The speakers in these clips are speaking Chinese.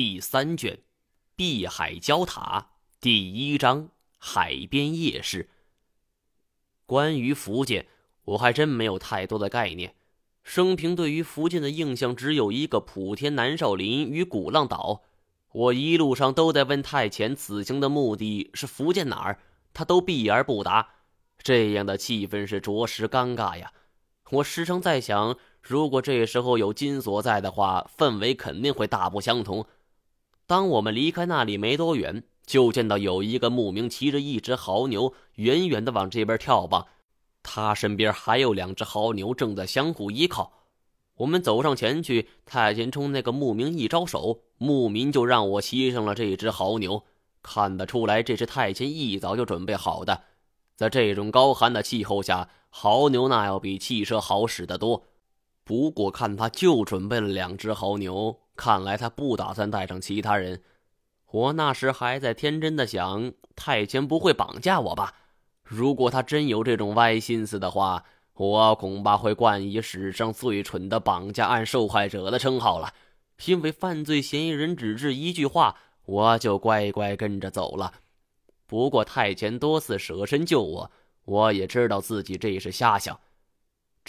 第三卷《碧海鲛塔》第一章海边夜市。关于福建，我还真没有太多的概念。生平对于福建的印象只有一个莆田南少林与鼓浪岛。我一路上都在问太前此行的目的是福建哪儿，他都避而不答。这样的气氛是着实尴尬呀！我时常在想，如果这时候有金锁在的话，氛围肯定会大不相同。当我们离开那里没多远，就见到有一个牧民骑着一只牦牛，远远的往这边眺望。他身边还有两只牦牛正在相互依靠。我们走上前去，太监冲那个牧民一招手，牧民就让我骑上了这只牦牛。看得出来，这是太监一早就准备好的。在这种高寒的气候下，牦牛那要比汽车好使得多。不过看他就准备了两只牦牛。看来他不打算带上其他人。我那时还在天真的想，太监不会绑架我吧？如果他真有这种歪心思的话，我恐怕会冠以史上最蠢的绑架案受害者的称号了。因为犯罪嫌疑人只是一句话，我就乖乖跟着走了。不过太监多次舍身救我，我也知道自己这是瞎想。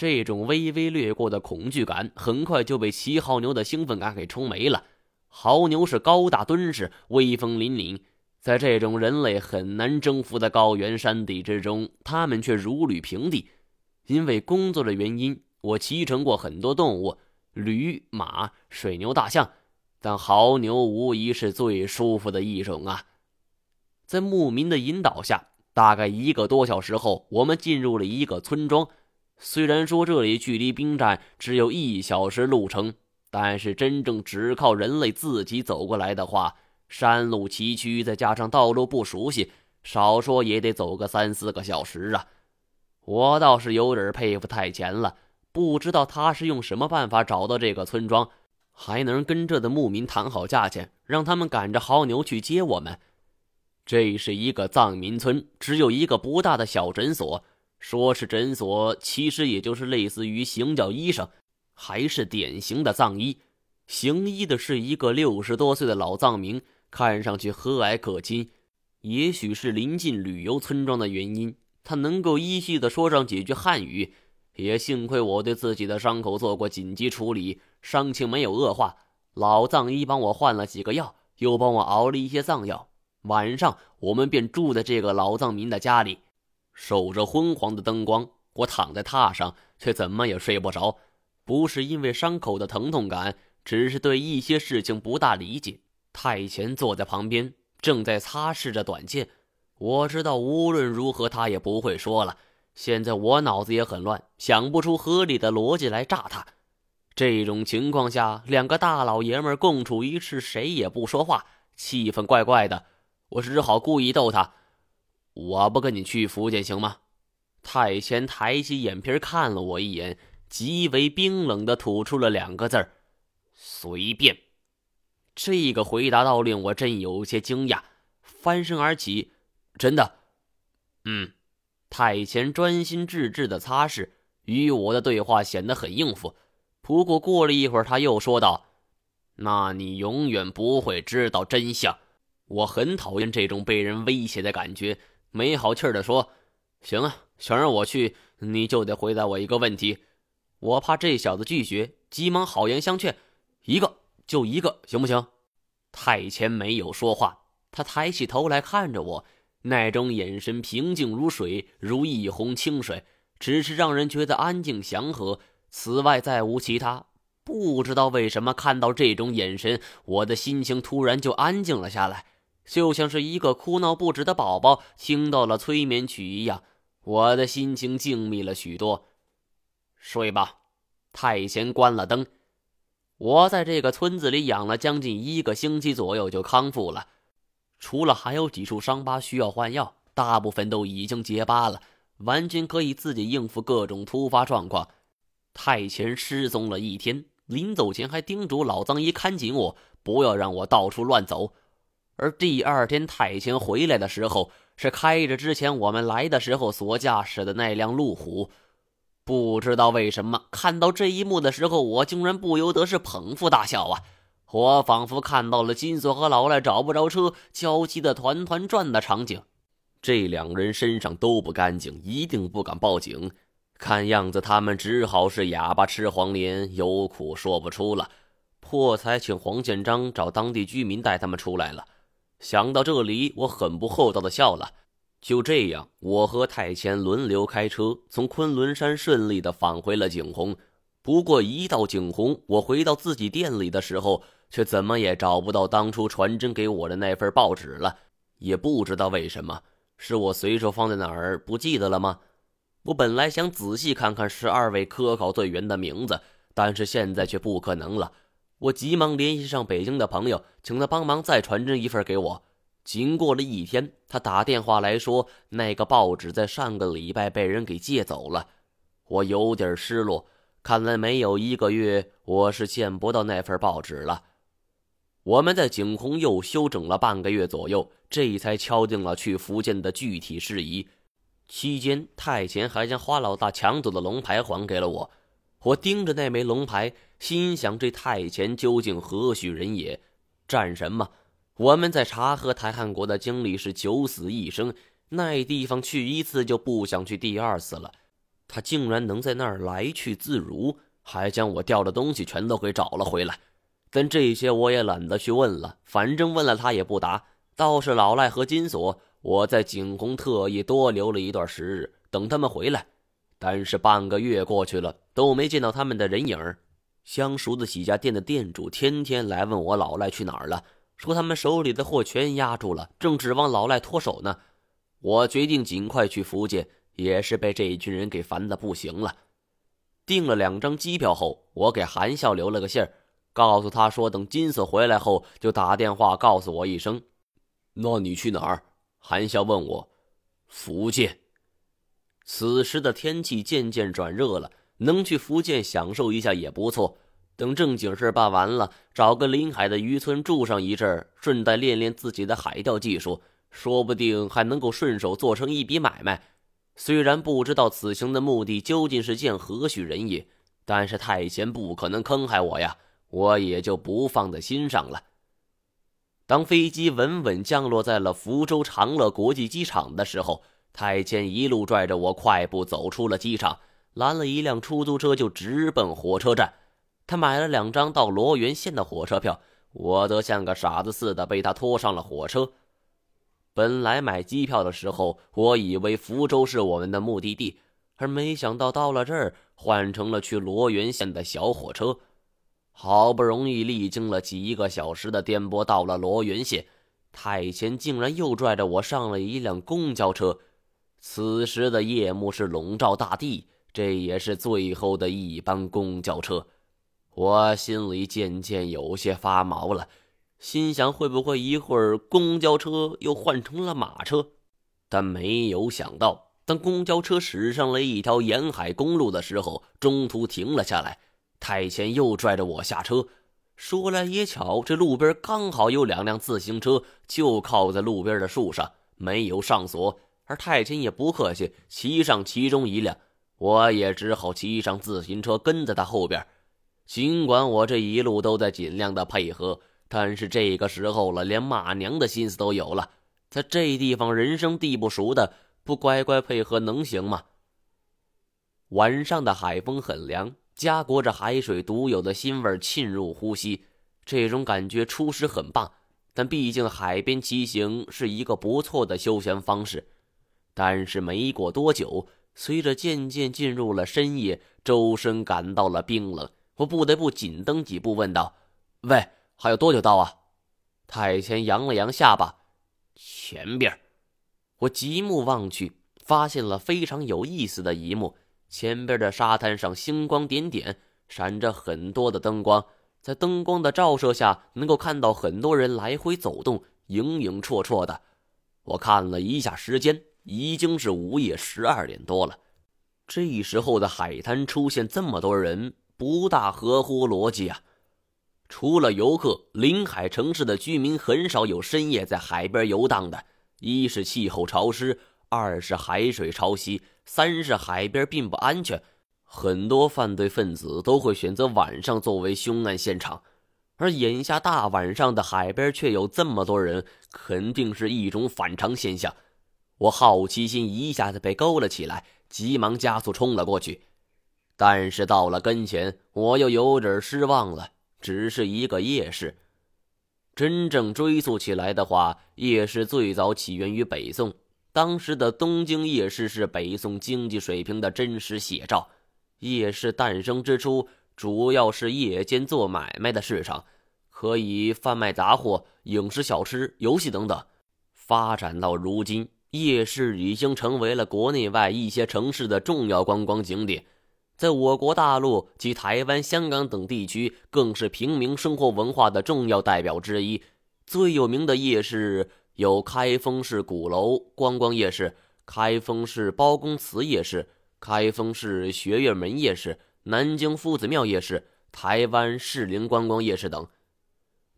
这种微微掠过的恐惧感，很快就被骑牦牛的兴奋感给冲没了。牦牛是高大敦实、威风凛凛，在这种人类很难征服的高原山地之中，它们却如履平地。因为工作的原因，我骑乘过很多动物，驴、马、水牛、大象，但牦牛无疑是最舒服的一种啊！在牧民的引导下，大概一个多小时后，我们进入了一个村庄。虽然说这里距离兵站只有一小时路程，但是真正只靠人类自己走过来的话，山路崎岖，再加上道路不熟悉，少说也得走个三四个小时啊！我倒是有点佩服太前了，不知道他是用什么办法找到这个村庄，还能跟这的牧民谈好价钱，让他们赶着牦牛去接我们。这是一个藏民村，只有一个不大的小诊所。说是诊所，其实也就是类似于行脚医生，还是典型的藏医。行医的是一个六十多岁的老藏民，看上去和蔼可亲。也许是临近旅游村庄的原因，他能够依稀的说上几句汉语。也幸亏我对自己的伤口做过紧急处理，伤情没有恶化。老藏医帮我换了几个药，又帮我熬了一些藏药。晚上，我们便住在这个老藏民的家里。守着昏黄的灯光，我躺在榻上，却怎么也睡不着。不是因为伤口的疼痛感，只是对一些事情不大理解。太前坐在旁边，正在擦拭着短剑。我知道无论如何他也不会说了。现在我脑子也很乱，想不出合理的逻辑来炸他。这种情况下，两个大老爷们共处一室，谁也不说话，气氛怪怪的。我只好故意逗他。我不跟你去福建行吗？太前抬起眼皮看了我一眼，极为冰冷的吐出了两个字儿：“随便。”这个回答倒令我真有些惊讶，翻身而起：“真的？”嗯。太前专心致志的擦拭，与我的对话显得很应付。不过过了一会儿，他又说道：“那你永远不会知道真相。我很讨厌这种被人威胁的感觉。”没好气儿的说：“行啊，想让我去，你就得回答我一个问题。我怕这小子拒绝，急忙好言相劝，一个就一个，行不行？”太前没有说话，他抬起头来看着我，那种眼神平静如水，如一泓清水，只是让人觉得安静祥和。此外再无其他。不知道为什么，看到这种眼神，我的心情突然就安静了下来。就像是一个哭闹不止的宝宝听到了催眠曲一样，我的心情静谧了许多。睡吧，太贤关了灯。我在这个村子里养了将近一个星期左右就康复了，除了还有几处伤疤需要换药，大部分都已经结疤了，完全可以自己应付各种突发状况。太前失踪了一天，临走前还叮嘱老藏医看紧我，不要让我到处乱走。而第二天太前回来的时候，是开着之前我们来的时候所驾驶的那辆路虎。不知道为什么，看到这一幕的时候，我竟然不由得是捧腹大笑啊！我仿佛看到了金锁和老赖找不着车，焦急的团团转的场景。这两人身上都不干净，一定不敢报警。看样子他们只好是哑巴吃黄连，有苦说不出了。破财请黄建章找当地居民带他们出来了。想到这里，我很不厚道的笑了。就这样，我和太乾轮流开车，从昆仑山顺利的返回了景洪。不过一到景洪，我回到自己店里的时候，却怎么也找不到当初传真给我的那份报纸了。也不知道为什么，是我随手放在哪儿不记得了吗？我本来想仔细看看十二位科考队员的名字，但是现在却不可能了。我急忙联系上北京的朋友，请他帮忙再传真一份给我。经过了一天，他打电话来说，那个报纸在上个礼拜被人给借走了。我有点失落，看来没有一个月，我是见不到那份报纸了。我们在景洪又休整了半个月左右，这才敲定了去福建的具体事宜。期间，太监还将花老大抢走的龙牌还给了我。我盯着那枚龙牌，心想：这太监究竟何许人也？战神吗？我们在察合台汗国的经历是九死一生，那地方去一次就不想去第二次了。他竟然能在那儿来去自如，还将我掉的东西全都给找了回来。但这些我也懒得去问了，反正问了他也不答。倒是老赖和金锁，我在景洪特意多留了一段时日，等他们回来。但是半个月过去了，都没见到他们的人影儿相熟的几家店的店主天天来问我老赖去哪儿了，说他们手里的货全压住了，正指望老赖脱手呢。我决定尽快去福建，也是被这一群人给烦的不行了。订了两张机票后，我给韩笑留了个信儿，告诉他说等金锁回来后就打电话告诉我一声。那你去哪儿？韩笑问我。福建。此时的天气渐渐转热了，能去福建享受一下也不错。等正经事办完了，找个临海的渔村住上一阵顺带练练自己的海钓技术，说不定还能够顺手做成一笔买卖。虽然不知道此行的目的究竟是见何许人也，但是太监不可能坑害我呀，我也就不放在心上了。当飞机稳稳降落在了福州长乐国际机场的时候。太监一路拽着我，快步走出了机场，拦了一辆出租车，就直奔火车站。他买了两张到罗源县的火车票，我则像个傻子似的被他拖上了火车。本来买机票的时候，我以为福州是我们的目的地，而没想到到了这儿，换成了去罗源县的小火车。好不容易历经了几个小时的颠簸，到了罗源县，太监竟然又拽着我上了一辆公交车。此时的夜幕是笼罩大地，这也是最后的一班公交车。我心里渐渐有些发毛了，心想会不会一会儿公交车又换成了马车？但没有想到，当公交车驶上了一条沿海公路的时候，中途停了下来。太前又拽着我下车。说来也巧，这路边刚好有两辆自行车，就靠在路边的树上，没有上锁。而太监也不客气，骑上其中一辆，我也只好骑上自行车跟在他后边。尽管我这一路都在尽量的配合，但是这个时候了，连骂娘的心思都有了。在这地方人生地不熟的，不乖乖配合能行吗？晚上的海风很凉，夹裹着海水独有的腥味沁入呼吸，这种感觉初时很棒，但毕竟海边骑行是一个不错的休闲方式。但是没过多久，随着渐渐进入了深夜，周身感到了冰冷，我不得不紧蹬几步，问道：“喂，还有多久到啊？”太前扬了扬下巴：“前边。”我极目望去，发现了非常有意思的一幕：前边的沙滩上星光点点，闪着很多的灯光，在灯光的照射下，能够看到很多人来回走动，影影绰绰的。我看了一下时间。已经是午夜十二点多了，这时候的海滩出现这么多人，不大合乎逻辑啊！除了游客，临海城市的居民很少有深夜在海边游荡的。一是气候潮湿，二是海水潮汐，三是海边并不安全，很多犯罪分子都会选择晚上作为凶案现场。而眼下大晚上的海边却有这么多人，肯定是一种反常现象。我好奇心一下子被勾了起来，急忙加速冲了过去。但是到了跟前，我又有点失望了，只是一个夜市。真正追溯起来的话，夜市最早起源于北宋，当时的东京夜市是北宋经济水平的真实写照。夜市诞生之初，主要是夜间做买卖的市场，可以贩卖杂货、饮食、小吃、游戏等等。发展到如今。夜市已经成为了国内外一些城市的重要观光景点，在我国大陆及台湾、香港等地区，更是平民生活文化的重要代表之一。最有名的夜市有开封市鼓楼观光夜市、开封市包公祠夜市、开封市学院门夜市、南京夫子庙夜市、台湾士林观光夜市等。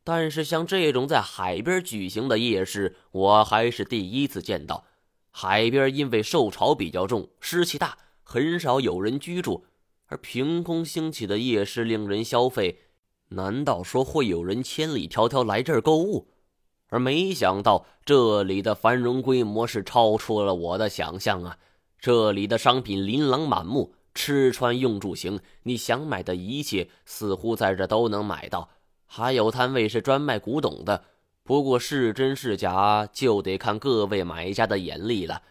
但是像这种在海边举行的夜市，我还是第一次见到。海边因为受潮比较重，湿气大，很少有人居住。而凭空兴起的夜市令人消费，难道说会有人千里迢迢来这儿购物？而没想到这里的繁荣规模是超出了我的想象啊！这里的商品琳琅满目，吃穿用住行，你想买的一切似乎在这都能买到。还有摊位是专卖古董的，不过是真是假就得看各位买家的眼力了。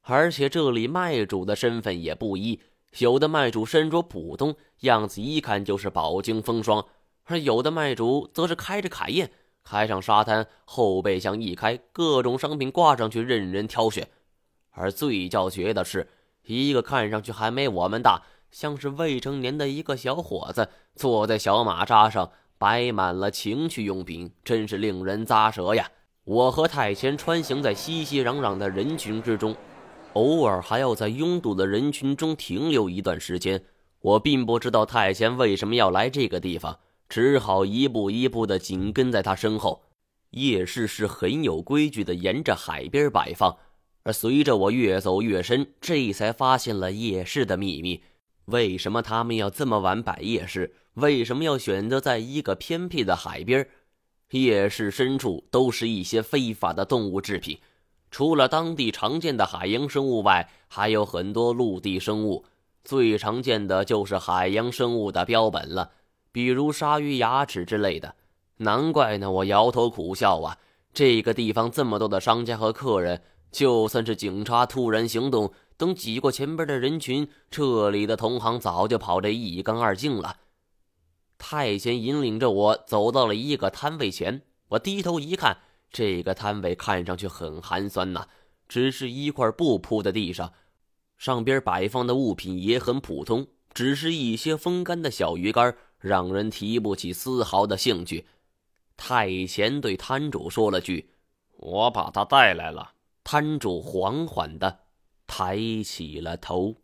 而且这里卖主的身份也不一，有的卖主身着普通，样子一看就是饱经风霜；而有的卖主则是开着卡宴，开上沙滩，后备箱一开，各种商品挂上去，任人挑选。而最叫绝的是，一个看上去还没我们大，像是未成年的一个小伙子，坐在小马扎上。摆满了情趣用品，真是令人咂舌呀！我和太贤穿行在熙熙攘攘的人群之中，偶尔还要在拥堵的人群中停留一段时间。我并不知道太贤为什么要来这个地方，只好一步一步的紧跟在他身后。夜市是很有规矩的，沿着海边摆放。而随着我越走越深，这才发现了夜市的秘密。为什么他们要这么晚摆夜市？为什么要选择在一个偏僻的海边？夜市深处都是一些非法的动物制品，除了当地常见的海洋生物外，还有很多陆地生物。最常见的就是海洋生物的标本了，比如鲨鱼牙齿之类的。难怪呢，我摇头苦笑啊！这个地方这么多的商家和客人，就算是警察突然行动，等挤过前边的人群，这里的同行早就跑得一干二净了。太监引领着我走到了一个摊位前，我低头一看，这个摊位看上去很寒酸呐，只是一块布铺在地上，上边摆放的物品也很普通，只是一些风干的小鱼干，让人提不起丝毫的兴趣。太监对摊主说了句：“我把他带来了。”摊主缓缓的抬起了头。